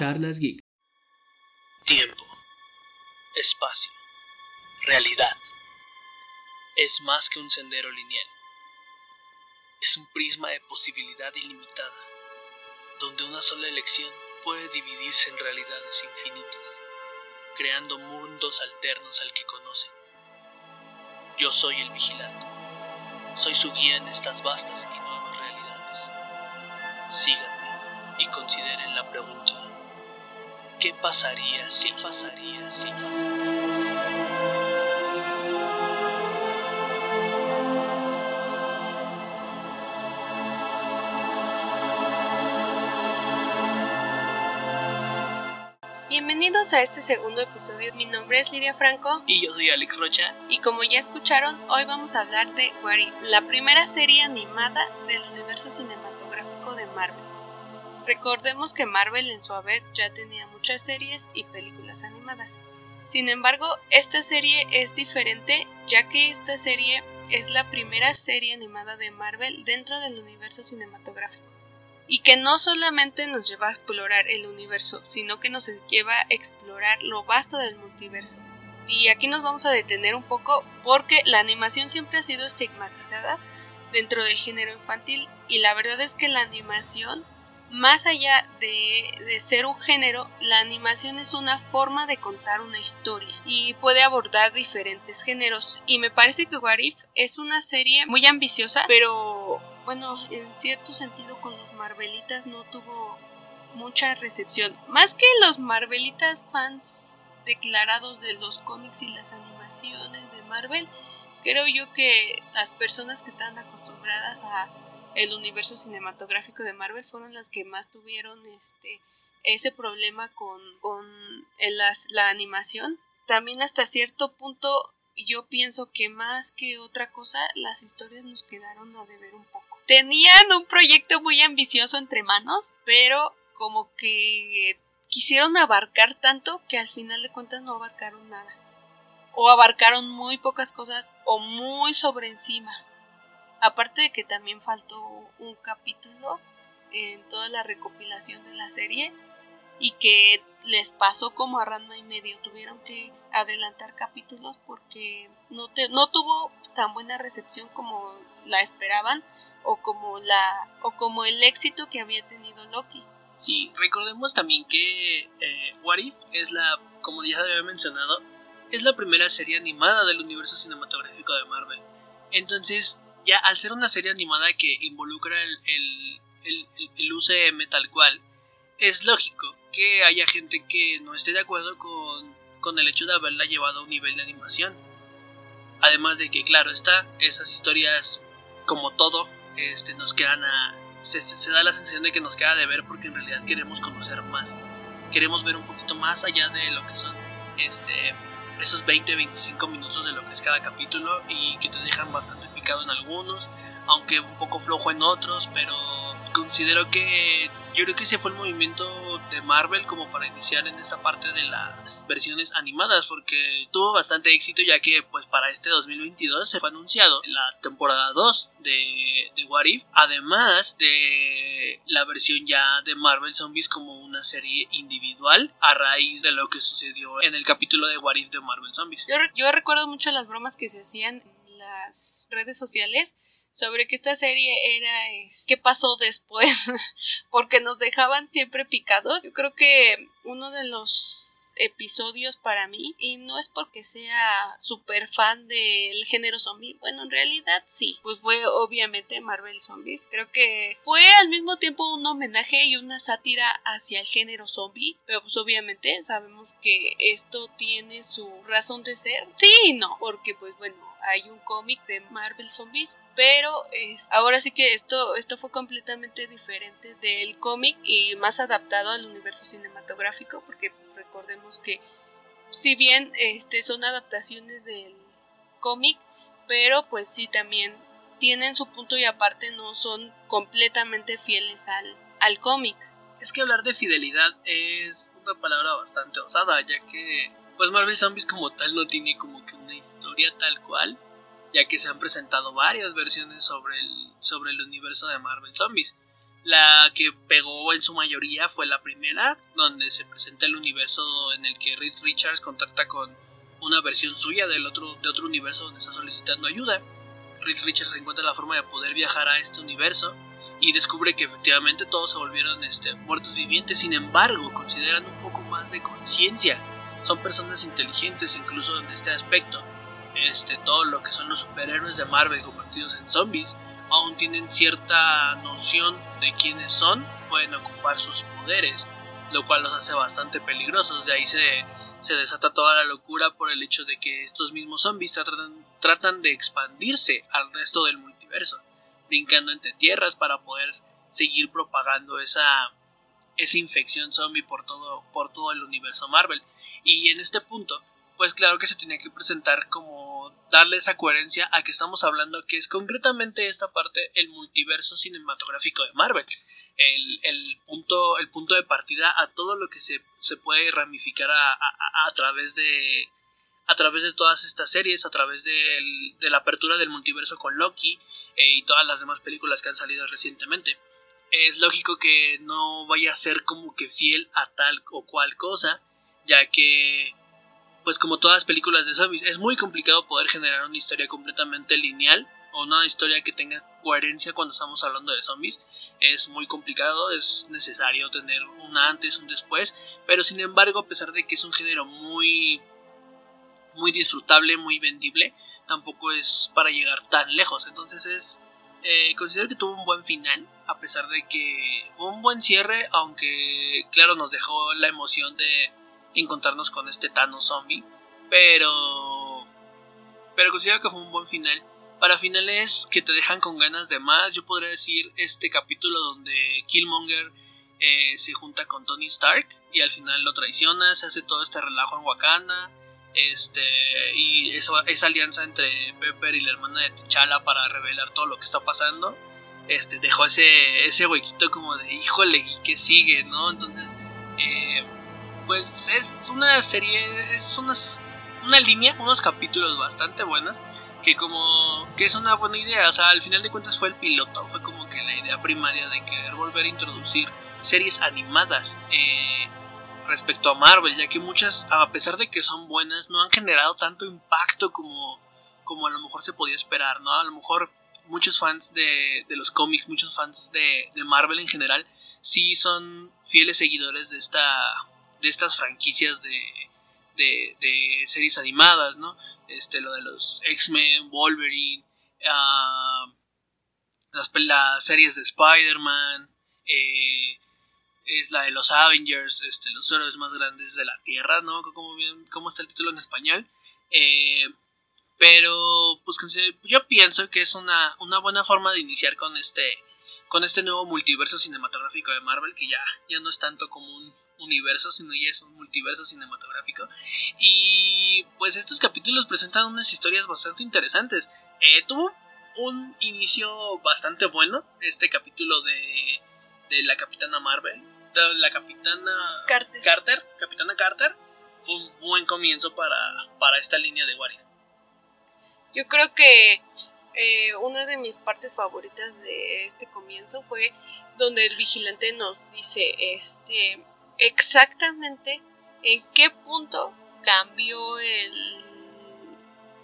Charlas Geek. Tiempo, espacio, realidad. Es más que un sendero lineal. Es un prisma de posibilidad ilimitada, donde una sola elección puede dividirse en realidades infinitas, creando mundos alternos al que conocen. Yo soy el vigilante. Soy su guía en estas vastas y nuevas realidades. Síganme y consideren la pregunta. ¿Qué pasaría si pasaría si pasaría si? Bienvenidos a este segundo episodio. Mi nombre es Lidia Franco Y yo soy Alex Rocha. y como ya escucharon, hoy vamos a hablar de What If, la primera serie animada del universo cinematográfico de Marvel. Recordemos que Marvel en su haber ya tenía muchas series y películas animadas. Sin embargo, esta serie es diferente ya que esta serie es la primera serie animada de Marvel dentro del universo cinematográfico. Y que no solamente nos lleva a explorar el universo, sino que nos lleva a explorar lo vasto del multiverso. Y aquí nos vamos a detener un poco porque la animación siempre ha sido estigmatizada dentro del género infantil y la verdad es que la animación, más allá de, de ser un género, la animación es una forma de contar una historia y puede abordar diferentes géneros. Y me parece que What If es una serie muy ambiciosa, pero bueno, en cierto sentido con los Marvelitas no tuvo mucha recepción. Más que los Marvelitas fans declarados de los cómics y las animaciones de Marvel, creo yo que las personas que están acostumbradas a el universo cinematográfico de Marvel fueron las que más tuvieron este ese problema con, con las- la animación. También hasta cierto punto yo pienso que más que otra cosa las historias nos quedaron a deber un poco. Tenían un proyecto muy ambicioso entre manos, pero como que quisieron abarcar tanto que al final de cuentas no abarcaron nada. O abarcaron muy pocas cosas o muy sobre encima. Aparte de que también faltó un capítulo en toda la recopilación de la serie y que les pasó como a Ranma y medio, tuvieron que adelantar capítulos porque no, te, no tuvo tan buena recepción como la esperaban o como la o como el éxito que había tenido Loki. Sí, recordemos también que eh, What If es la, como ya había mencionado, es la primera serie animada del universo cinematográfico de Marvel. Entonces, ya al ser una serie animada que involucra el, el, el, UCM tal cual, es lógico que haya gente que no esté de acuerdo con, con el hecho de haberla llevado a un nivel de animación. Además de que, claro está, esas historias, como todo, este, nos quedan a, se- se da la sensación de que nos queda de ver porque en realidad queremos conocer más. Queremos ver un poquito más allá de lo que son este, esos 20-25 minutos de lo que es cada capítulo y que te dejan bastante picado en algunos, aunque un poco flojo en otros, pero considero que yo creo que ese fue el movimiento de Marvel como para iniciar en esta parte de las versiones animadas porque tuvo bastante éxito ya que pues para este 2022 se fue anunciado la temporada 2 de, de What If además de la versión ya de Marvel Zombies como una serie individual a raíz de lo que sucedió en el capítulo de What If de Marvel Zombies. Yo, yo recuerdo mucho las bromas que se hacían en las redes sociales sobre que esta serie era es, qué pasó después porque nos dejaban siempre picados. Yo creo que uno de los episodios para mí y no es porque sea súper fan del género zombie bueno en realidad sí pues fue obviamente Marvel Zombies. Creo que fue al mismo tiempo un homenaje y una sátira hacia el género zombie pero pues obviamente sabemos que esto tiene su razón de ser. Sí y no porque pues bueno hay un cómic de Marvel Zombies, pero es, ahora sí que esto, esto fue completamente diferente del cómic y más adaptado al universo cinematográfico, porque recordemos que si bien este, son adaptaciones del cómic, pero pues sí también tienen su punto y aparte no son completamente fieles al, al cómic. Es que hablar de fidelidad es una palabra bastante osada, ya que pues Marvel Zombies como tal no tiene como que una historia tal cual, ya que se han presentado varias versiones sobre el, sobre el universo de Marvel Zombies. La que pegó en su mayoría fue la primera, donde se presenta el universo en el que Reed Richards contacta con una versión suya del otro, de otro universo donde está solicitando ayuda. Reed Richards encuentra la forma de poder viajar a este universo y descubre que efectivamente todos se volvieron este, muertos vivientes, sin embargo consideran un poco más de conciencia. Son personas inteligentes incluso en este aspecto. Este, todo lo que son los superhéroes de Marvel convertidos en zombies aún tienen cierta noción de quiénes son, pueden ocupar sus poderes, lo cual los hace bastante peligrosos. De ahí se, se desata toda la locura por el hecho de que estos mismos zombies tratan, tratan de expandirse al resto del multiverso brincando entre tierras para poder seguir propagando esa, esa infección zombie por todo, por todo el universo Marvel. Y en este punto, pues claro que se tenía que presentar como darle esa coherencia a que estamos hablando que es concretamente esta parte el multiverso cinematográfico de Marvel. El, punto, el punto de partida a todo lo que se, se puede ramificar a, a, través de a través de todas estas series, a través de, de la apertura del multiverso con Loki, eh, y todas las demás películas que han salido recientemente. Es lógico que no vaya a ser como que fiel a tal o cual cosa, ya que, pues como todas las películas de zombies, es muy complicado poder generar una historia completamente lineal o una historia que tenga coherencia cuando estamos hablando de zombies. Es muy complicado, es necesario tener un antes, un después, pero sin embargo, a pesar de que es un género muy muy disfrutable, muy vendible, tampoco es para llegar tan lejos. Entonces es... Eh, considero que tuvo un buen final, a pesar de que fue un buen cierre, aunque claro nos dejó la emoción de encontrarnos con este Thanos zombie, pero... Pero considero que fue un buen final. Para finales que te dejan con ganas de más, yo podría decir este capítulo donde Killmonger eh, se junta con Tony Stark y al final lo traiciona, se hace todo este relajo en Wakanda este y esa alianza entre Pepper y la hermana de T'Challa para revelar todo lo que está pasando este dejó ese ese huequito como de híjole y que sigue no entonces eh, pues es una serie es unas, una línea unos capítulos bastante buenos que como que es una buena idea o sea al final de cuentas fue el piloto fue como que la idea primaria de querer volver a introducir series animadas eh, respecto a Marvel, ya que muchas, a pesar de que son buenas, no han generado tanto impacto como, como a lo mejor se podía esperar, ¿no? A lo mejor muchos fans de, de los cómics, muchos fans de, de, Marvel en general, sí son fieles seguidores de, esta, de estas franquicias de, de, de series animadas, ¿no? Este, lo de los X-Men, Wolverine, uh, las, las, series de Spider-Man, eh, es la de los Avengers, este, los héroes más grandes de la Tierra, ¿no? Cómo está el título en español. Eh, pero, pues yo pienso que es una, una buena forma de iniciar con este, con este nuevo multiverso cinematográfico de Marvel, que ya, ya no es tanto como un universo, sino ya es un multiverso cinematográfico. Y pues estos capítulos presentan unas historias bastante interesantes. Eh, tuvo un inicio bastante bueno, este capítulo de, de la Capitana Marvel la capitana Carter. capitana Carter, fue un buen comienzo para, para esta línea de Warif. Yo creo que eh, una de mis partes favoritas de este comienzo fue donde el vigilante nos dice este exactamente en qué punto cambió el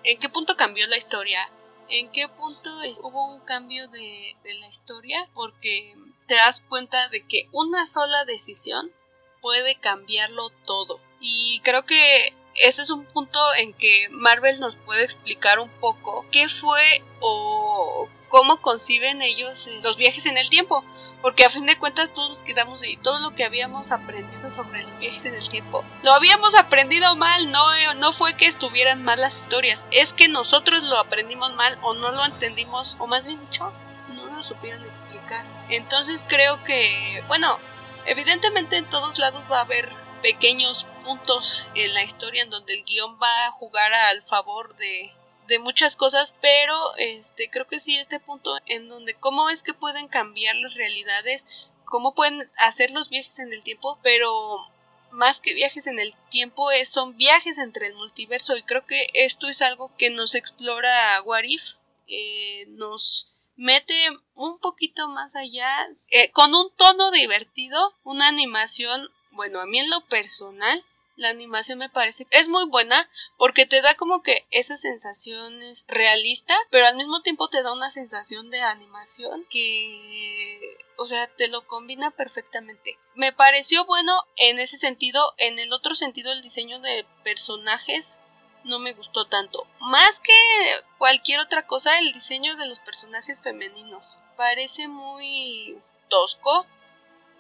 en qué punto cambió la historia en qué punto hubo un cambio de, de la historia porque te das cuenta de que una sola decisión puede cambiarlo todo. Y creo que ese es un punto en que Marvel nos puede explicar un poco qué fue o cómo conciben ellos los viajes en el tiempo. Porque a fin de cuentas todos nos quedamos ahí. Todo lo que habíamos aprendido sobre los viajes en el tiempo. Lo habíamos aprendido mal. No, no fue que estuvieran mal las historias. Es que nosotros lo aprendimos mal o no lo entendimos. O más bien dicho, lo supieran explicar. Entonces creo que, bueno, evidentemente en todos lados va a haber pequeños puntos en la historia en donde el guion va a jugar al favor de, de muchas cosas, pero este creo que sí este punto en donde cómo es que pueden cambiar las realidades, cómo pueden hacer los viajes en el tiempo, pero más que viajes en el tiempo es, son viajes entre el multiverso y creo que esto es algo que nos explora Warif, eh, nos mete un poquito más allá, eh, con un tono divertido, una animación, bueno, a mí en lo personal, la animación me parece es muy buena porque te da como que esa sensación es realista, pero al mismo tiempo te da una sensación de animación que, o sea, te lo combina perfectamente. Me pareció bueno en ese sentido, en el otro sentido el diseño de personajes no me gustó tanto. Más que cualquier otra cosa, el diseño de los personajes femeninos parece muy tosco.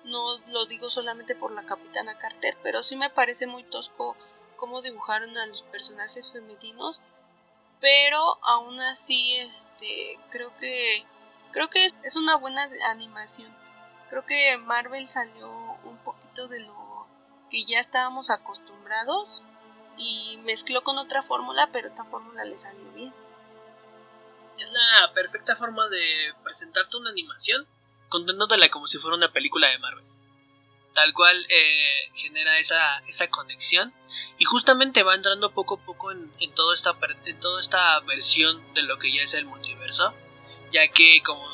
No lo digo solamente por la capitana Carter, pero sí me parece muy tosco cómo dibujaron a los personajes femeninos. Pero aún así, este, creo que creo que es una buena animación. Creo que Marvel salió un poquito de lo que ya estábamos acostumbrados y mezcló con otra fórmula, pero esta fórmula le salió bien. Es la perfecta forma de presentarte una animación contándotela como si fuera una película de Marvel. Tal cual eh, genera esa, esa conexión y justamente va entrando poco a poco en, en, toda esta, en toda esta versión de lo que ya es el multiverso, ya que como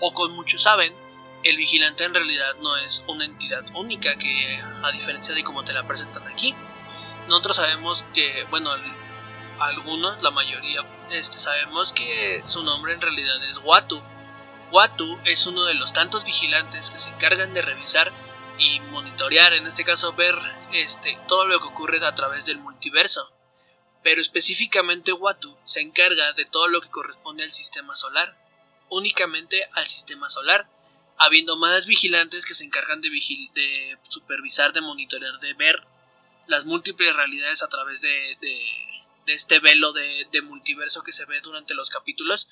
pocos muchos saben, el vigilante en realidad no es una entidad única que a diferencia de como te la presentan aquí, nosotros sabemos que, bueno, algunos, la mayoría, este, sabemos que su nombre en realidad es Watu. Watu es uno de los tantos vigilantes que se encargan de revisar y monitorear, en este caso ver este, todo lo que ocurre a través del multiverso. Pero específicamente Watu se encarga de todo lo que corresponde al sistema solar, únicamente al sistema solar, habiendo más vigilantes que se encargan de, de supervisar, de monitorear, de ver las múltiples realidades a través de, este velo de, multiverso que se ve durante los capítulos.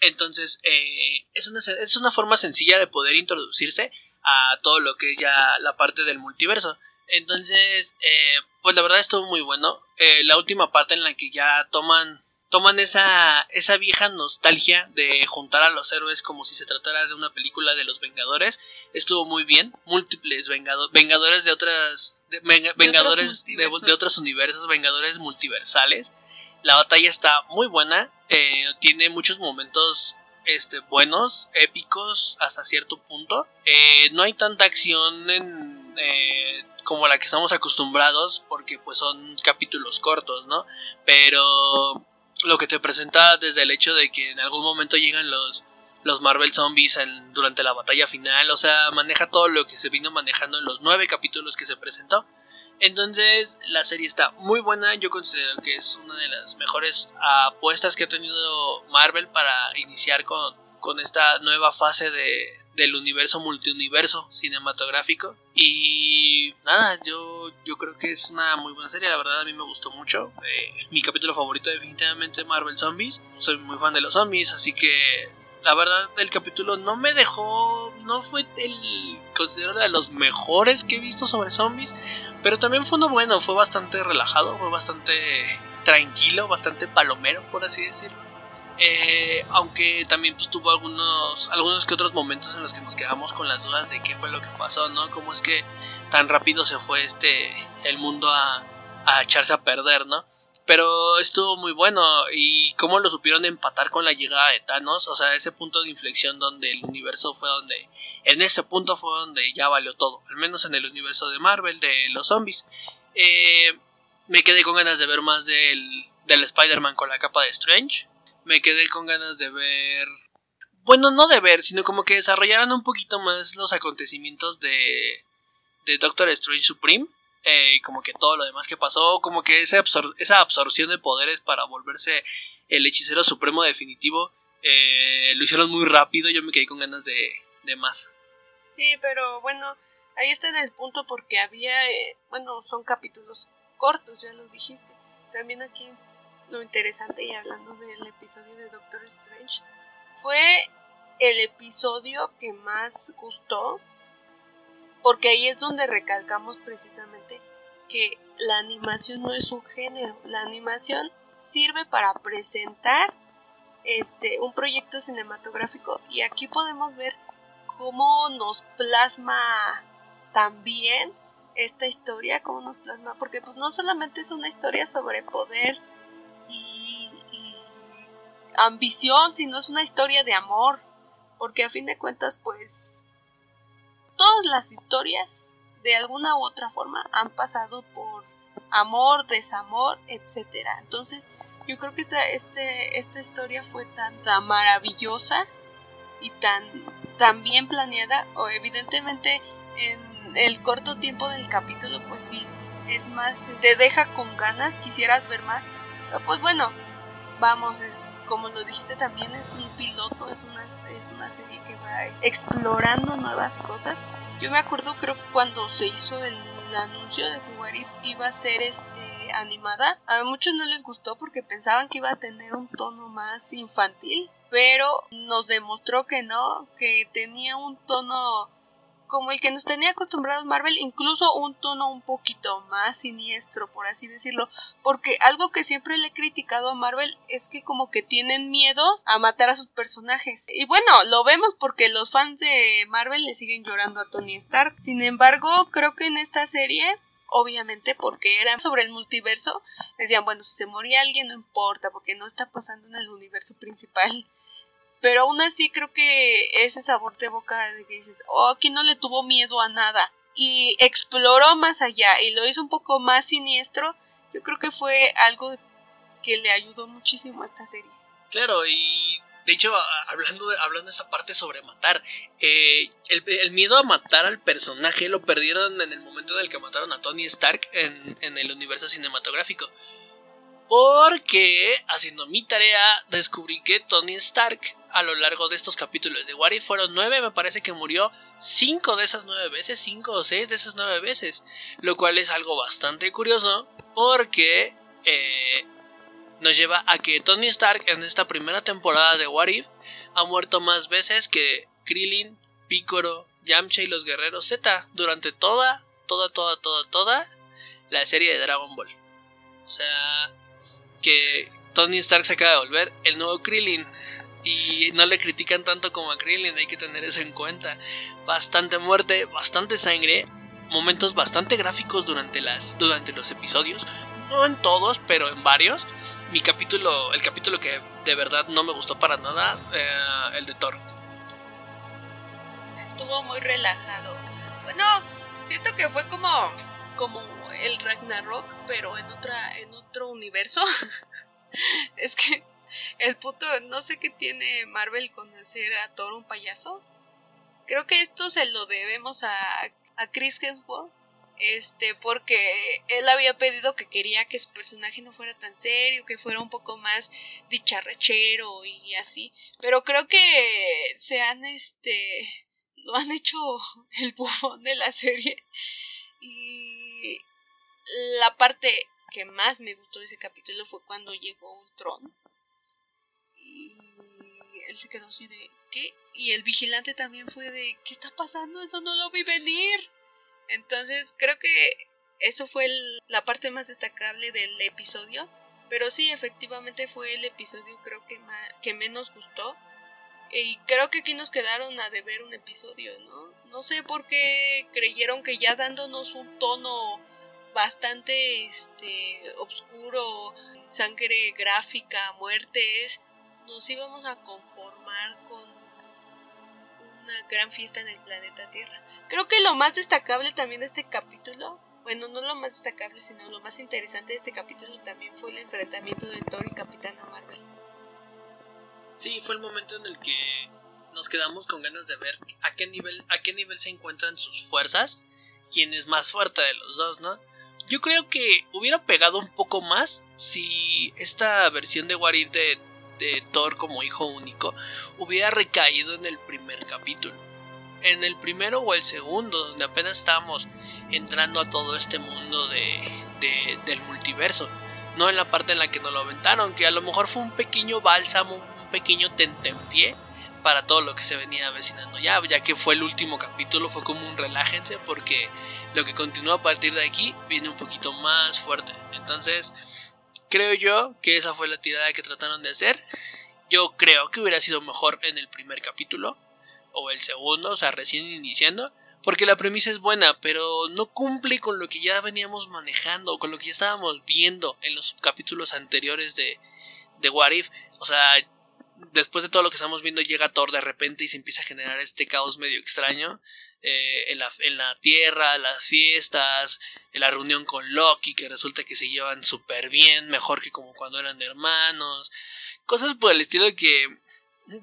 Entonces, eh, es, una, es una forma sencilla de poder introducirse a todo lo que es ya la parte del multiverso. Entonces, eh, pues la verdad estuvo muy bueno. Eh, la última parte en la que ya toman toman esa, esa vieja nostalgia de juntar a los héroes como si se tratara de una película de los Vengadores. Estuvo muy bien. Múltiples Vengadores de otras. vengadores de, otros universos, Vengadores multiversales. La batalla está muy buena. Eh, tiene muchos momentos este, buenos, épicos hasta cierto punto. Eh, no hay tanta acción en, eh, como la que estamos acostumbrados porque pues son capítulos cortos, ¿no? Pero lo que te presenta desde el hecho de que en algún momento llegan los, los Marvel Zombies durante la batalla final, o sea, maneja todo lo que se vino manejando en los nueve capítulos que se presentó. Entonces, la serie está muy buena, yo considero que es una de las mejores apuestas que ha tenido Marvel para iniciar con, con esta nueva fase de, del universo multiuniverso cinematográfico. Y nada, yo, yo creo que es una muy buena serie, la verdad a mí me gustó mucho. Eh, mi capítulo favorito definitivamente Marvel Zombies. Soy muy fan de los zombies, así que la verdad el capítulo no me dejó, no fue el considero de los mejores que he visto sobre zombies, pero también fue uno bueno, fue bastante relajado, fue bastante tranquilo, bastante palomero, por así decirlo. Eh, aunque también pues, tuvo algunos, algunos que otros momentos en los que nos quedamos con las dudas de qué fue lo que pasó, ¿no? Cómo es que tan rápido se fue este el mundo a, a echarse a perder, ¿no? Pero estuvo muy bueno y cómo lo supieron empatar con la llegada de Thanos, o sea, ese punto de inflexión donde el universo fue donde, en ese punto fue donde ya valió todo, al menos en el universo de Marvel, de los zombies. Eh, me quedé con ganas de ver más del, del Spider-Man con la capa de Strange me quedé con ganas de ver. Bueno, no de ver, sino como que desarrollaran un poquito más los acontecimientos de, de Doctor Strange Supreme. Eh, como que todo lo demás que pasó, como que esa, esa absorción de poderes para volverse el hechicero supremo definitivo, eh, lo hicieron muy rápido, yo me quedé con ganas de, de más. Sí, pero bueno, ahí está en el punto porque había, eh, bueno, son capítulos cortos, ya lo dijiste. También aquí lo interesante y hablando del episodio de Doctor Strange, fue el episodio que más gustó, porque ahí es donde recalcamos precisamente que la animación no es un género, la animación sirve para presentar este un proyecto cinematográfico y aquí podemos ver cómo nos plasma también esta historia, cómo nos plasma, porque pues no solamente es una historia sobre poder y, ambición, sino es una historia de amor. Porque a fin de cuentas, pues, todas las historias, de alguna u otra forma, han pasado por amor, desamor, etcétera. Entonces, yo creo que esta, este, esta historia fue tan, tan maravillosa y tan, tan bien planeada, o evidentemente en el corto tiempo del capítulo, pues sí, es más, te deja con ganas, quisieras ver más. Pues bueno, vamos, es como lo dijiste también, es un piloto, es una, es una serie que va explorando nuevas cosas. Yo me acuerdo, creo que cuando se hizo el anuncio de que What iba a ser este animada, a muchos no les gustó porque pensaban que iba a tener un tono más infantil, pero nos demostró que no, que tenía un tono como el que nos tenía acostumbrados Marvel, incluso un tono un poquito más siniestro, por así decirlo, porque algo que siempre le he criticado a Marvel es que como que tienen miedo a matar a sus personajes. Y bueno, lo vemos porque los fans de Marvel le siguen llorando a Tony Stark. Sin embargo, creo que en esta serie obviamente porque era sobre el multiverso, decían, bueno, si se moría alguien no importa, porque no está pasando en el universo principal. Pero aún así creo que ese sabor de boca de que dices, oh, aquí no le tuvo miedo a nada. Y exploró más allá y lo hizo un poco más siniestro. Yo creo que fue algo que le ayudó muchísimo a esta serie. Claro, y de hecho, hablando de, hablando de esa parte sobre matar, eh, el, miedo a matar al personaje lo perdieron en el momento en el que mataron a Tony Stark en, en el universo cinematográfico. Porque, haciendo mi tarea, descubrí que Tony Stark, a lo largo de estos capítulos de What fueron nueve, me parece que murió cinco de esas nueve veces, cinco o seis de esas nueve veces. Lo cual es algo bastante curioso, porque eh, nos lleva a que Tony Stark en esta primera temporada de What ha muerto más veces que Krillin, Piccolo, Yamcha y los guerreros Z durante toda, toda, toda, toda, toda la serie de Dragon Ball. O sea, que Tony Stark se acaba de volver el nuevo Krillin. Y no le critican tanto como a Krillin, hay que tener eso en cuenta. Bastante muerte, bastante sangre, momentos bastante gráficos durante, las, durante los episodios. No en todos, pero en varios. Mi capítulo, el capítulo que de verdad no me gustó para nada, eh, el de Thor. Estuvo muy relajado. Bueno, siento que fue como, como el Ragnarok, pero en otra, en otro universo. es que el puto, no sé qué tiene Marvel con hacer a Thor un payaso. Creo que esto se lo debemos a, a Chris Hemsworth. Este, porque él había pedido que quería que su personaje no fuera tan serio, que fuera un poco más dicharrachero y así. Pero creo que se han, este, lo han hecho el bufón de la serie. Y la parte que más me gustó de ese capítulo fue cuando llegó Ultron. Y él se quedó así de, ¿qué? Y el vigilante también fue de, ¿qué está pasando? Eso no lo vi venir. Entonces creo que eso fue la parte más destacable del episodio. Pero sí, efectivamente fue el episodio creo que, que menos gustó. Y creo que aquí nos quedaron a deber un episodio, ¿no? No sé por qué creyeron que ya dándonos un tono bastante este oscuro, sangre gráfica, muertes, nos íbamos a conformar con una gran fiesta en el planeta Tierra. Creo que lo más destacable también de este capítulo, bueno, no lo más destacable, sino lo más interesante de este capítulo también fue el enfrentamiento de Thor y Capitana Marvel. Sí, fue el momento en el que nos quedamos con ganas de ver a qué nivel a qué nivel se encuentran sus fuerzas, quién es más fuerte de los dos, ¿no? Yo creo que hubiera pegado un poco más si esta versión de Warif de, de Thor como hijo único hubiera recaído en el primer capítulo. En el primero o el segundo, donde apenas estábamos entrando a todo este mundo de, de, del multiverso. No en la parte en la que nos lo aventaron, que a lo mejor fue un pequeño bálsamo, un pequeño tentempié para todo lo que se venía avecinando ya, ya que fue el último capítulo, fue como un relájense porque lo que continúa a partir de aquí viene un poquito más fuerte. Entonces, creo yo que esa fue la tirada que trataron de hacer. Yo creo que hubiera sido mejor en el primer capítulo o el segundo, o sea, recién iniciando, porque la premisa es buena, pero no cumple con lo que ya veníamos manejando, con lo que ya estábamos viendo en los capítulos anteriores de, de What If. O sea, después de todo lo que estamos viendo llega Thor de repente y se empieza a generar este caos medio extraño eh, en, la, tierra, las fiestas, en la reunión con Loki que resulta que se llevan súper bien, mejor que como cuando eran hermanos, cosas por el estilo que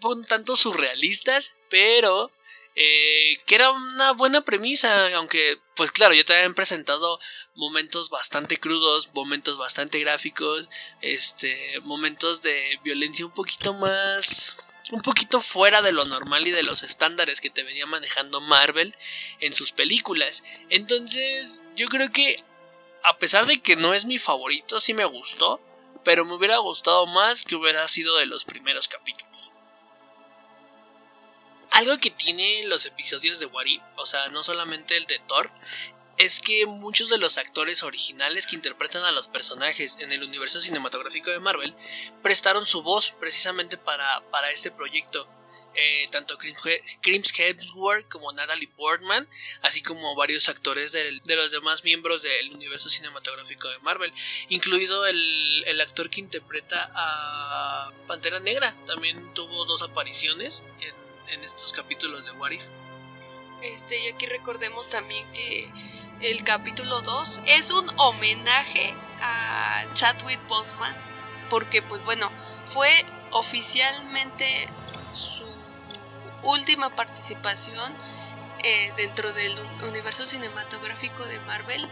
un tanto surrealistas, pero eh, que era una buena premisa, aunque pues claro, ya te habían presentado momentos bastante crudos, momentos bastante gráficos, este, momentos de violencia un poquito más un poquito fuera de lo normal y de los estándares que te venía manejando Marvel en sus películas. Entonces, yo creo que a pesar de que no es mi favorito, sí me gustó, pero me hubiera gustado más que hubiera sido de los primeros capítulos algo que tiene los episodios de What o sea, no solamente el de Thor, es que muchos de los actores originales que interpretan a los personajes en el universo cinematográfico de Marvel prestaron su voz precisamente para, para este proyecto. Eh, tanto Crims Hemsworth como Natalie Portman, así como varios actores de, los demás miembros del universo cinematográfico de Marvel, incluido el, el, actor que interpreta a Pantera Negra, también tuvo dos apariciones en en estos capítulos de What If. Este, y aquí recordemos también que el capítulo 2 es un homenaje a Chadwick Boseman, porque pues bueno, fue oficialmente su última participación eh, dentro del universo cinematográfico de Marvel.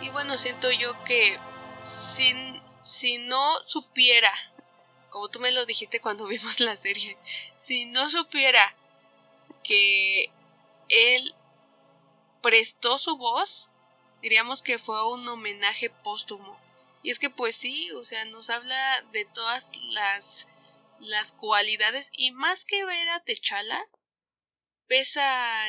Y bueno, siento yo que si, si no supiera, como tú me lo dijiste cuando vimos la serie, si no supiera que él prestó su voz, diríamos que fue un homenaje póstumo. Y es que pues sí, o sea, nos habla de todas las las cualidades y más que ver a Techala, ves a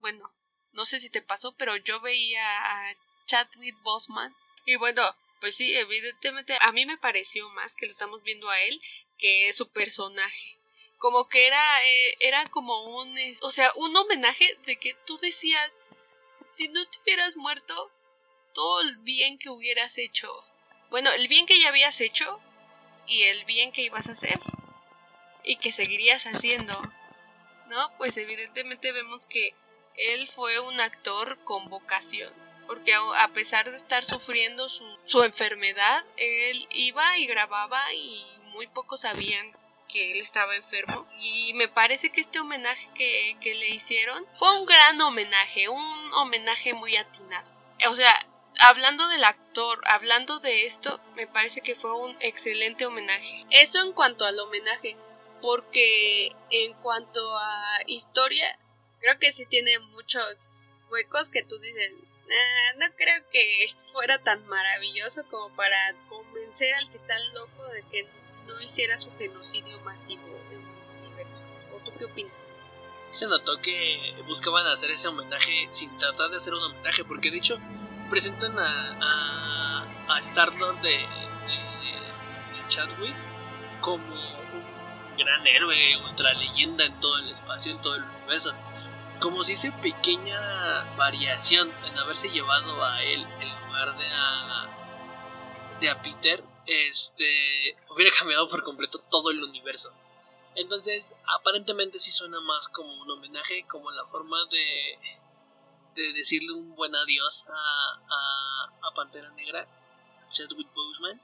bueno, no sé si te pasó, pero yo veía a Chadwick Bosman y bueno, pues sí, evidentemente a mí me pareció más que lo estamos viendo a él que su personaje como que era, eh, era como un, o sea, un homenaje de que tú decías, si no te hubieras muerto, todo el bien que hubieras hecho, bueno, el bien que ya habías hecho y el bien que ibas a hacer y que seguirías haciendo, ¿no? Pues evidentemente vemos que él fue un actor con vocación, porque a pesar de estar sufriendo su, su enfermedad, él iba y grababa y muy pocos sabían que él estaba enfermo. Y me parece que este homenaje que, que le hicieron fue un gran homenaje, un homenaje muy atinado. O sea, hablando del actor, hablando de esto, me parece que fue un excelente homenaje. Eso en cuanto al homenaje, porque en cuanto a historia, creo que sí tiene muchos huecos que tú dices, ah, no creo que fuera tan maravilloso como para convencer al titán loco de que no hiciera su genocidio masivo en el universo. ¿O tú qué opinas? Se notó que buscaban hacer ese homenaje sin tratar de hacer un homenaje, porque de hecho presentan a, a, a Star-Lord de, de, Chadwick como un gran héroe, ultra leyenda en todo el espacio, en todo el universo. Como si esa pequeña variación en haberse llevado a él en lugar de a, de a Peter este hubiera cambiado por completo todo el universo. Entonces, aparentemente sí suena más como un homenaje, como la forma de, de decirle un buen adiós a, a, Pantera Negra, a Chadwick Boseman.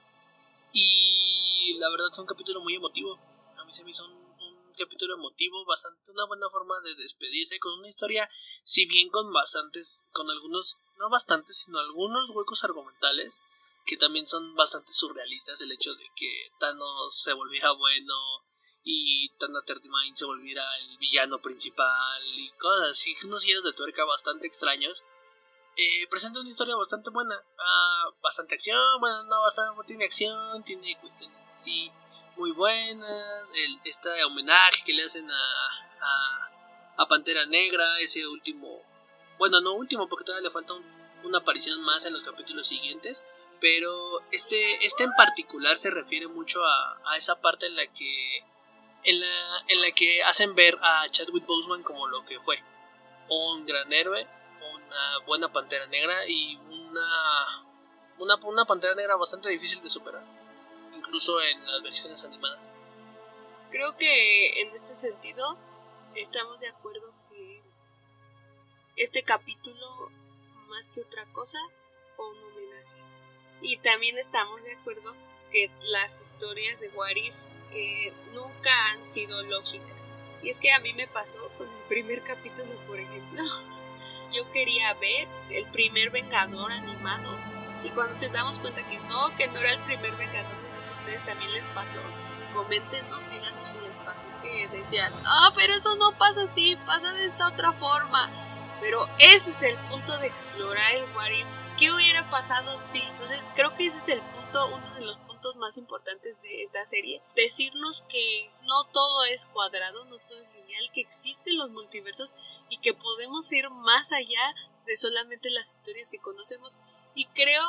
Y la verdad fue un capítulo muy emotivo. A mí se me hizo un capítulo emotivo, bastante una buena forma de despedirse, con una historia, si bien con bastantes, con algunos, no bastantes, sino algunos huecos argumentales que también son bastante surrealistas el hecho de que Thanos se volviera bueno y Thanatermind se volviera el villano principal y cosas así, unos giros de tuerca bastante extraños. Eh, presenta una historia bastante buena, ah, bastante acción, bueno, no bastante, tiene acción, tiene cuestiones así muy buenas, el, este homenaje que le hacen a, a, a, Pantera Negra, ese último, bueno, no último porque todavía le falta una aparición más en los capítulos siguientes, pero este, este en particular se refiere mucho a, a esa parte en la que en la, en la que hacen ver a Chadwick Boseman como lo que fue un gran héroe, una buena pantera negra y una, una, una pantera negra bastante difícil de superar, incluso en las versiones animadas. Creo que en este sentido estamos de acuerdo que este capítulo, más que otra cosa, un homenaje. Y también estamos de acuerdo que las historias de Warif eh, nunca han sido lógicas. Y es que a mí me pasó con el primer capítulo, por ejemplo. Yo quería ver el primer Vengador animado. Y cuando se damos cuenta que no, que no era el primer Vengador, si a ustedes también les pasó. Comenten, no díganos si les pasó que decían, ah, pero eso no pasa así, pasa de esta otra forma. Pero ese es el punto de explorar el What ¿Qué hubiera pasado si? Entonces creo que ese es el punto, uno de los puntos más importantes de esta serie. Decirnos que no todo es cuadrado, no todo es lineal, que existen los multiversos y que podemos ir más allá de solamente las historias que conocemos. Y creo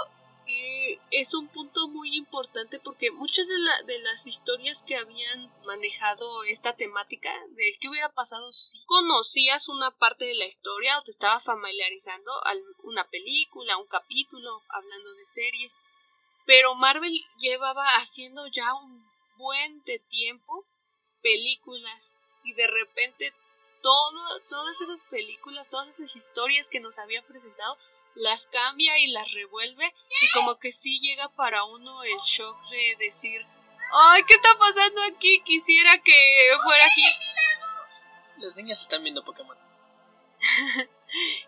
que es un punto muy importante porque muchas de, de las historias que habían manejado esta temática de qué hubiera pasado si conocías una parte de la historia o te estaba familiarizando a una película, un capítulo, hablando de series. Pero Marvel llevaba haciendo ya un buen de tiempo películas y de repente todo, todas esas películas, todas esas historias que nos había presentado las cambia y las revuelve y como que sí llega para uno el shock de decir, ay, ¿qué está pasando aquí? Quisiera que fuera aquí. Los niños están viendo Pokémon.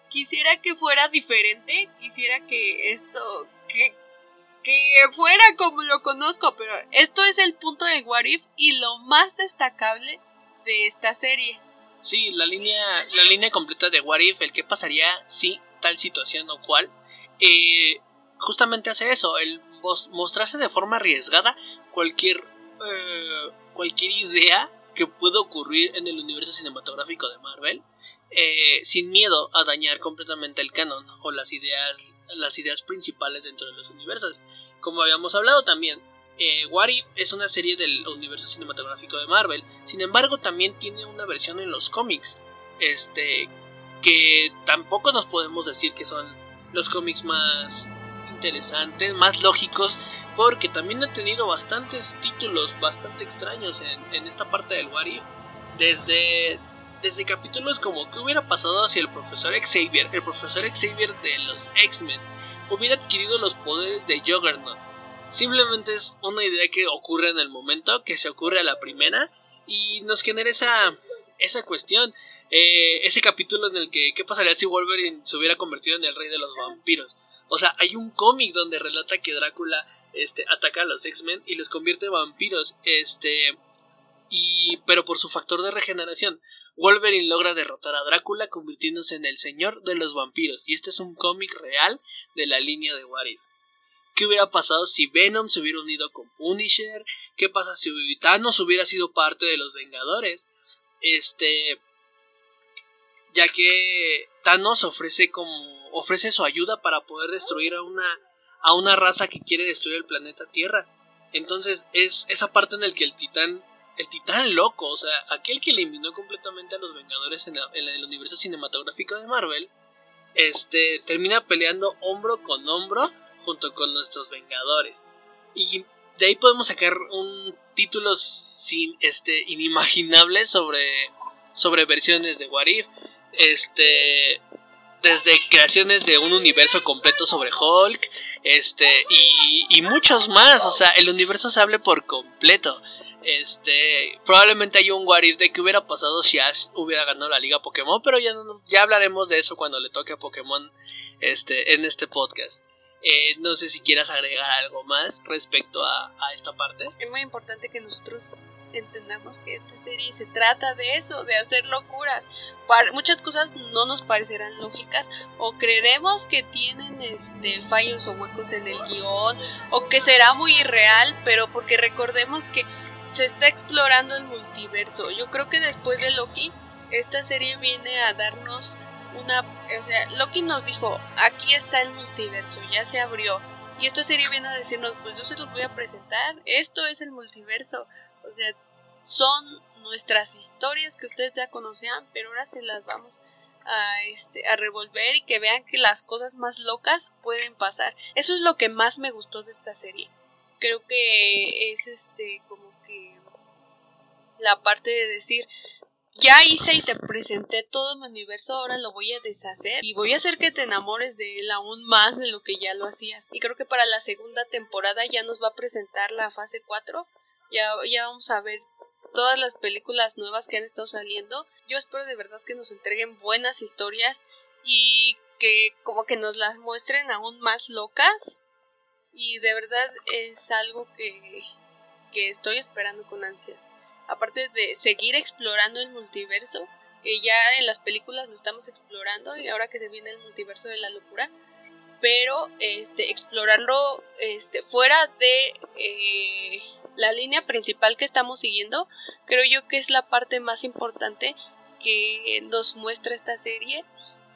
quisiera que fuera diferente, quisiera que esto, que, que fuera como lo conozco, pero esto es el punto de Warif y lo más destacable de esta serie. Sí, la línea, la línea completa de What el que pasaría si tal situación o cual, eh, justamente hace eso, el mostrarse de forma arriesgada cualquier, eh, cualquier idea que pueda ocurrir en el universo cinematográfico de Marvel, eh, sin miedo a dañar completamente el canon o las ideas, las ideas principales dentro de los universos. Como habíamos hablado también, eh, es una serie del universo cinematográfico de Marvel, sin embargo también tiene una versión en los cómics, este, que tampoco nos podemos decir que son los cómics más interesantes, más lógicos, porque también han tenido bastantes títulos bastante extraños en, esta parte del What Desde, desde capítulos como ¿Qué hubiera pasado si el profesor Xavier, el profesor Xavier de los X-Men, hubiera adquirido los poderes de Juggernaut? Simplemente es una idea que ocurre en el momento, que se ocurre a la primera y nos genera esa, esa cuestión. Eh, ese capítulo en el que qué pasaría si Wolverine se hubiera convertido en el rey de los vampiros. O sea, hay un cómic donde relata que Drácula este, ataca a los X-Men y los convierte en vampiros. Este, y, pero por su factor de regeneración, Wolverine logra derrotar a Drácula convirtiéndose en el señor de los vampiros. Y este es un cómic real de la línea de What ¿Qué hubiera pasado si Venom se hubiera unido con Punisher? ¿Qué pasa si Thanos hubiera sido parte de los Vengadores? Este, ya que Thanos ofrece como ofrece su ayuda para poder destruir a una a una raza que quiere destruir el planeta Tierra. Entonces es esa parte en la que el titán el titán loco, o sea, aquel que eliminó completamente a los Vengadores en, el universo cinematográfico de Marvel, este termina peleando hombro con hombro junto con nuestros Vengadores. Y de ahí podemos sacar un título sin este inimaginable sobre sobre versiones de What este desde creaciones de un universo completo sobre Hulk, este, y, muchos más, o sea, el universo se hable por completo. Este, probablemente hay un what de qué hubiera pasado si Ash hubiera ganado la liga Pokémon, pero ya, ya hablaremos de eso cuando le toque a Pokémon este, en este podcast. Eh, no sé si quieras agregar algo más respecto a, a esta parte. Es muy importante que nosotros entendamos que esta serie se trata de eso, de hacer locuras. muchas cosas no nos parecerán lógicas o creeremos que tienen este, fallos o huecos en el guion o que será muy irreal, pero porque recordemos que se está explorando el multiverso. Yo creo que después de Loki, esta serie viene a darnos una... O sea, Loki nos dijo, aquí está el multiverso, ya se abrió. Y esta serie viene a decirnos, pues yo se los voy a presentar, esto es el multiverso. O sea, son nuestras historias que ustedes ya conocían, pero ahora se las vamos a, este, a revolver y que vean que las cosas más locas pueden pasar. Eso es lo que más me gustó de esta serie. Creo que es este como que la parte de decir, ya hice y te presenté todo mi universo, ahora lo voy a deshacer y voy a hacer que te enamores de él aún más de lo que ya lo hacías. Y creo que para la segunda temporada ya nos va a presentar la fase 4, ya, vamos a ver todas las películas nuevas que han estado saliendo. Yo espero de verdad que nos entreguen buenas historias y que como que nos las muestren aún más locas. Y de verdad es algo que, que estoy esperando con ansias aparte de seguir explorando el multiverso, que ya en las películas lo estamos explorando y ahora que se viene el multiverso de la locura, pero este explorarlo este fuera de eh, la línea principal que estamos siguiendo, creo yo que es la parte más importante que nos muestra esta serie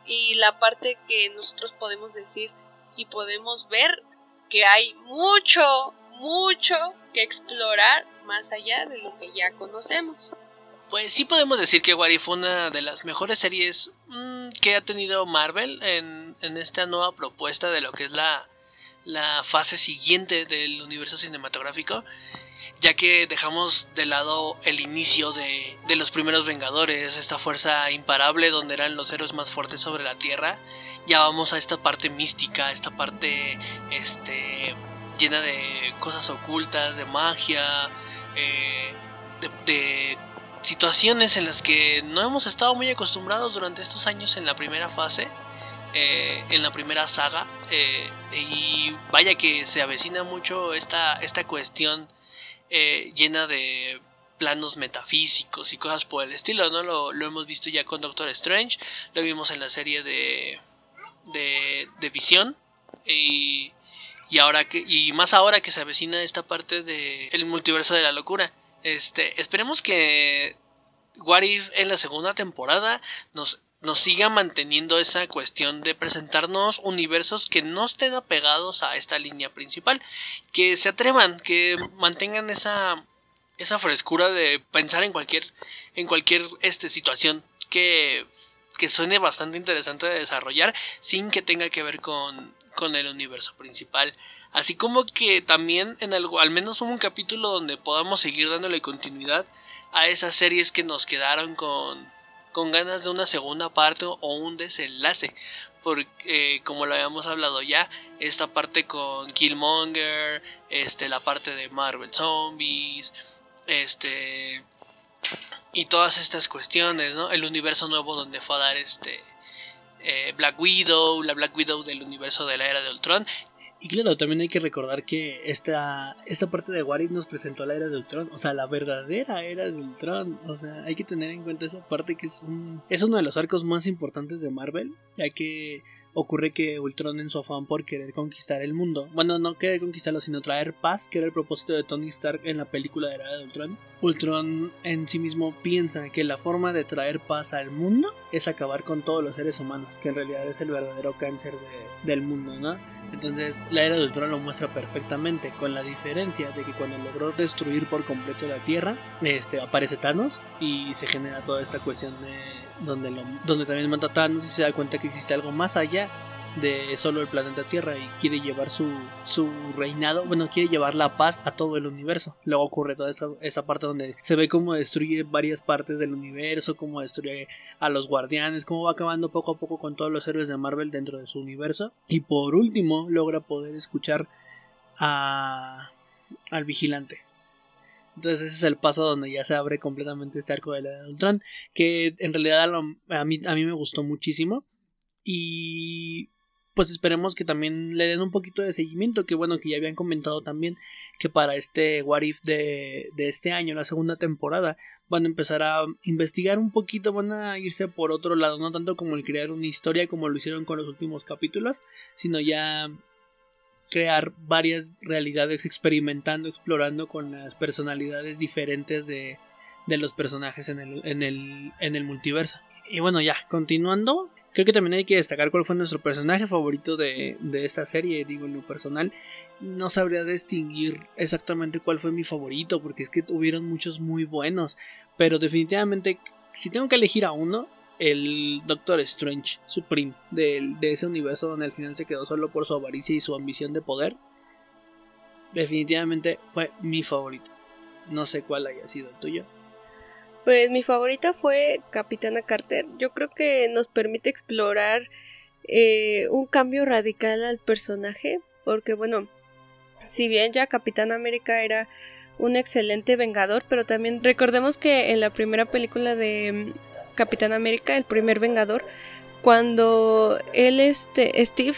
y la parte que nosotros podemos decir y podemos ver que hay mucho, mucho que explorar más allá de lo que ya conocemos. Pues sí podemos decir que What fue una de las mejores series mm, que ha tenido Marvel en, esta nueva propuesta de lo que es la, la fase siguiente del universo cinematográfico, ya que dejamos de lado el inicio de, de, los primeros Vengadores, esta fuerza imparable donde eran los héroes más fuertes sobre la Tierra, ya vamos a esta parte mística, esta parte este, llena de cosas ocultas, de magia, eh, de, situaciones en las que no hemos estado muy acostumbrados durante estos años en la primera fase, eh, en la primera saga. Eh, y vaya que se avecina mucho esta, esta cuestión llena de planos metafísicos y cosas por el estilo, ¿no? Lo, hemos visto ya con Doctor Strange, lo vimos en la serie de, de, de Visión y y ahora que y más ahora que se avecina esta parte de el multiverso de la locura este esperemos que What If en la segunda temporada nos nos siga manteniendo esa cuestión de presentarnos universos que no estén apegados a esta línea principal, que se atrevan, que mantengan esa esa frescura de pensar en cualquier en cualquier este situación que que suene bastante interesante de desarrollar sin que tenga que ver con con el universo principal. Así como que también en algo, al menos un capítulo donde podamos seguir dándole continuidad a esas series que nos quedaron con, con ganas de una segunda parte o un desenlace. Porque, eh, como lo habíamos hablado ya, esta parte con Killmonger, este, la parte de Marvel Zombies, este, y todas estas cuestiones, ¿no? El universo nuevo donde fue a dar este, eh, Black Widow, la Black Widow del universo de la era de Ultron. Y claro, también hay que recordar que esta, esta parte de Warif nos presentó la era de Ultron, o sea, la verdadera era de Ultron. O sea, hay que tener en cuenta esa parte que es, un, es uno de los arcos más importantes de Marvel, ya que ocurre que Ultron en su afán por querer conquistar el mundo, bueno, no querer conquistarlo, sino traer paz, que era el propósito de Tony Stark en la película de Era de Ultron. Ultron en sí mismo piensa que la forma de traer paz al mundo es acabar con todos los seres humanos, que en realidad es el verdadero cáncer del mundo, ¿no? Entonces la era de Ultron lo muestra perfectamente, con la diferencia de que cuando logró destruir por completo la Tierra, este, aparece Thanos y se genera toda esta cuestión de donde, donde también mata a Thanos y se da cuenta que existe algo más allá de solo el planeta Tierra y quiere llevar su, su reinado, bueno, quiere llevar la paz a todo el universo. Luego ocurre toda esa, esa parte donde se ve cómo destruye varias partes del universo, cómo destruye a los guardianes, cómo va acabando poco a poco con todos los héroes de Marvel dentro de su universo. Y por último, logra poder escuchar a, al vigilante. Entonces ese es el paso donde ya se abre completamente este arco de la de Ultron, que en realidad a, mí, a mí me gustó muchísimo. Y pues esperemos que también le den un poquito de seguimiento, que bueno, que ya habían comentado también que para este What If de, de este año, la segunda temporada, van a empezar a investigar un poquito, van a irse por otro lado, no tanto como el crear una historia como lo hicieron con los últimos capítulos, sino ya crear varias realidades experimentando, explorando con las personalidades diferentes de, de los personajes en el, en, el, en el multiverso. Y bueno, ya, continuando, creo que también hay que destacar cuál fue nuestro personaje favorito de, de esta serie, digo en lo personal. No sabría distinguir exactamente cuál fue mi favorito, porque es que tuvieron muchos muy buenos. Pero definitivamente, si tengo que elegir a uno, el Doctor Strange Supreme de, de ese universo donde al final se quedó solo por su avaricia y su ambición de poder, definitivamente fue mi favorito. No sé cuál haya sido el tuyo. Pues mi favorita fue Capitana Carter. Yo creo que nos permite explorar eh, un cambio radical al personaje. Porque bueno, si bien ya Capitán América era un excelente vengador, pero también recordemos que en la primera película de Capitán América, el primer vengador, cuando él, este, Steve,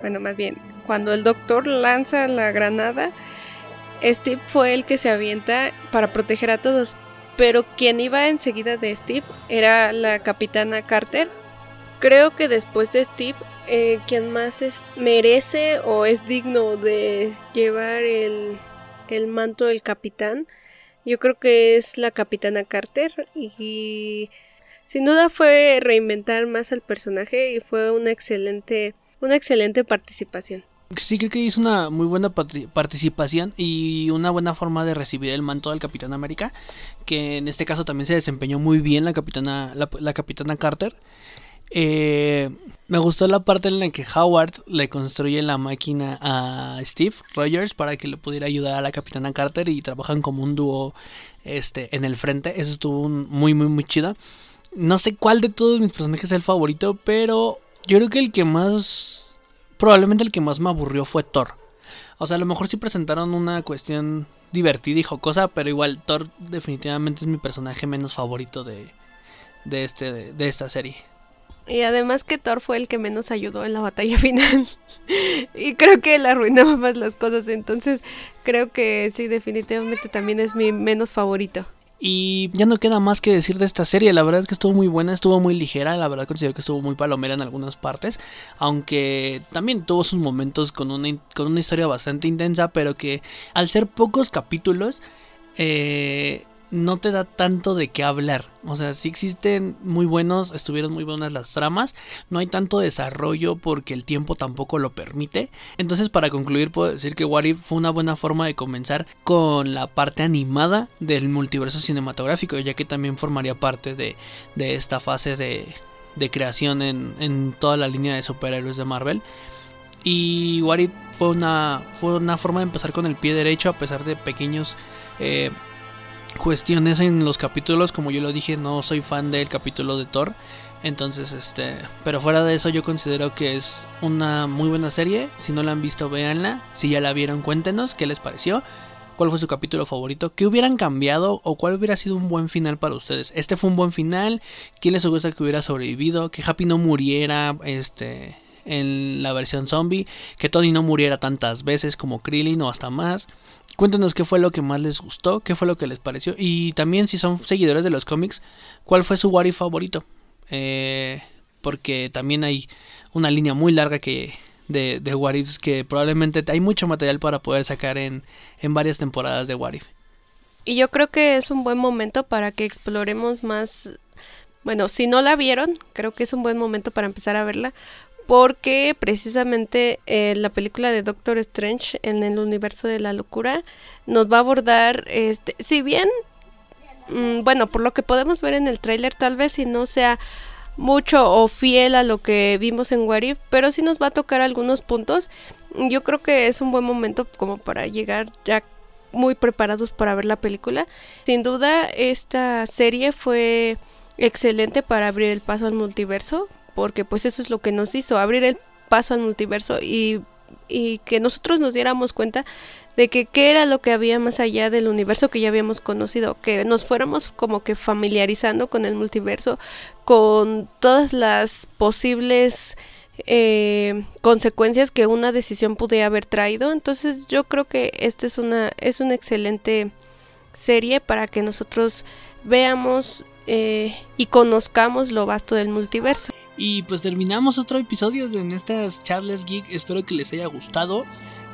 bueno, más bien, cuando el doctor lanza la granada, Steve fue el que se avienta para proteger a todos, pero quien iba enseguida de Steve era la capitana Carter. Creo que después de Steve, eh, quien más merece o es digno de llevar el, el manto del capitán, yo creo que es la capitana Carter y sin duda fue reinventar más al personaje y fue una excelente, una excelente participación. Sí, creo que hizo una muy buena participación y una buena forma de recibir el manto del Capitán América, que en este caso también se desempeñó muy bien la Capitana, la, Capitana Carter. Eh, me gustó la parte en la que Howard le construye la máquina a Steve Rogers para que le pudiera ayudar a la Capitana Carter y trabajan como un dúo este, en el frente. Eso estuvo muy, muy, muy chido. No sé cuál de todos mis personajes es el favorito, pero yo creo que el que más probablemente el que más me aburrió fue Thor. O sea, a lo mejor sí presentaron una cuestión divertida y jocosa, pero igual Thor definitivamente es mi personaje menos favorito de, de, este, de, esta serie. Y además que Thor fue el que menos ayudó en la batalla final. y creo que le arruinaba más las cosas. Entonces creo que sí, definitivamente también es mi menos favorito. Y ya no queda más que decir de esta serie. La verdad es que estuvo muy buena, estuvo muy ligera. La verdad considero que estuvo muy palomera en algunas partes. Aunque también tuvo sus momentos con una, con una historia bastante intensa. Pero que al ser pocos capítulos, eh, no te da tanto de qué hablar. O sea, sí existen muy buenos, estuvieron muy buenas las tramas. No hay tanto desarrollo porque el tiempo tampoco lo permite. Entonces, para concluir, puedo decir que What fue una buena forma de comenzar con la parte animada del multiverso cinematográfico, ya que también formaría parte de, de esta fase de, de creación en, en, toda la línea de superhéroes de Marvel. Y What fue una, fue una forma de empezar con el pie derecho a pesar de pequeños... Eh, cuestiones en los capítulos, como yo lo dije, no soy fan del capítulo de Thor. Entonces, este, pero fuera de eso yo considero que es una muy buena serie. Si no la han visto, véanla. Si ya la vieron, cuéntenos qué les pareció. ¿Cuál fue su capítulo favorito? ¿Qué hubieran cambiado o cuál hubiera sido un buen final para ustedes? ¿Este fue un buen final? ¿Quién les gusta que hubiera sobrevivido? ¿Que Happy no muriera? Este, en la versión zombie, que Tony no muriera tantas veces como Krillin o hasta más. Cuéntenos qué fue lo que más les gustó, qué fue lo que les pareció y también si son seguidores de los cómics, cuál fue su Wari favorito. Eh, porque también hay una línea muy larga que de, de What que probablemente hay mucho material para poder sacar en, en varias temporadas de What Y yo creo que es un buen momento para que exploremos más bueno, si no la vieron, creo que es un buen momento para empezar a verla, porque precisamente eh, la película de Doctor Strange en el universo de la locura nos va a abordar, este, si bien, mm, bueno, por lo que podemos ver en el tráiler, tal vez si no sea mucho o fiel a lo que vimos en What pero sí nos va a tocar algunos puntos. Yo creo que es un buen momento como para llegar ya muy preparados para ver la película. Sin duda, esta serie fue excelente para abrir el paso al multiverso porque pues eso es lo que nos hizo, abrir el paso al multiverso y, y que nosotros nos diéramos cuenta de que qué era lo que había más allá del universo que ya habíamos conocido, que nos fuéramos como que familiarizando con el multiverso, con todas las posibles eh, consecuencias que una decisión pudiera haber traído. Entonces yo creo que esta es una, es una excelente serie para que nosotros veamos eh, y conozcamos lo vasto del multiverso. Y pues terminamos otro episodio en estas Charles Geek. Espero que les haya gustado.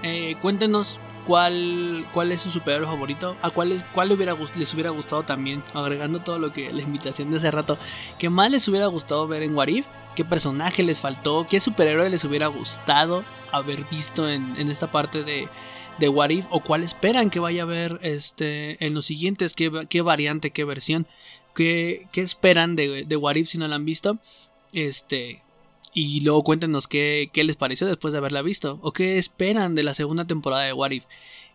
Eh, cuéntenos cuál, cuál es su superhéroe favorito. A cuál, cuál hubiera, les hubiera gustado también. Agregando todo lo que la invitación de hace rato. ¿Qué más les hubiera gustado ver en Warif? ¿Qué personaje les faltó? ¿Qué superhéroe les hubiera gustado haber visto en, en esta parte de, de What o cuál esperan que vaya a ver este, en los siguientes, qué, qué variante, qué versión, qué, qué esperan de, de What si no la han visto. Este. Y luego cuéntenos qué, qué les pareció después de haberla visto. O qué esperan de la segunda temporada de What If.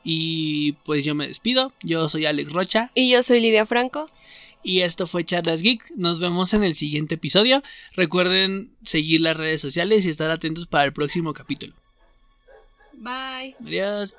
Y pues yo me despido. Yo soy Alex Rocha. Y yo soy Lidia Franco. Y esto fue Charlas Geek. Nos vemos en el siguiente episodio. Recuerden seguir las redes sociales y estar atentos para el próximo capítulo. Bye. Adiós.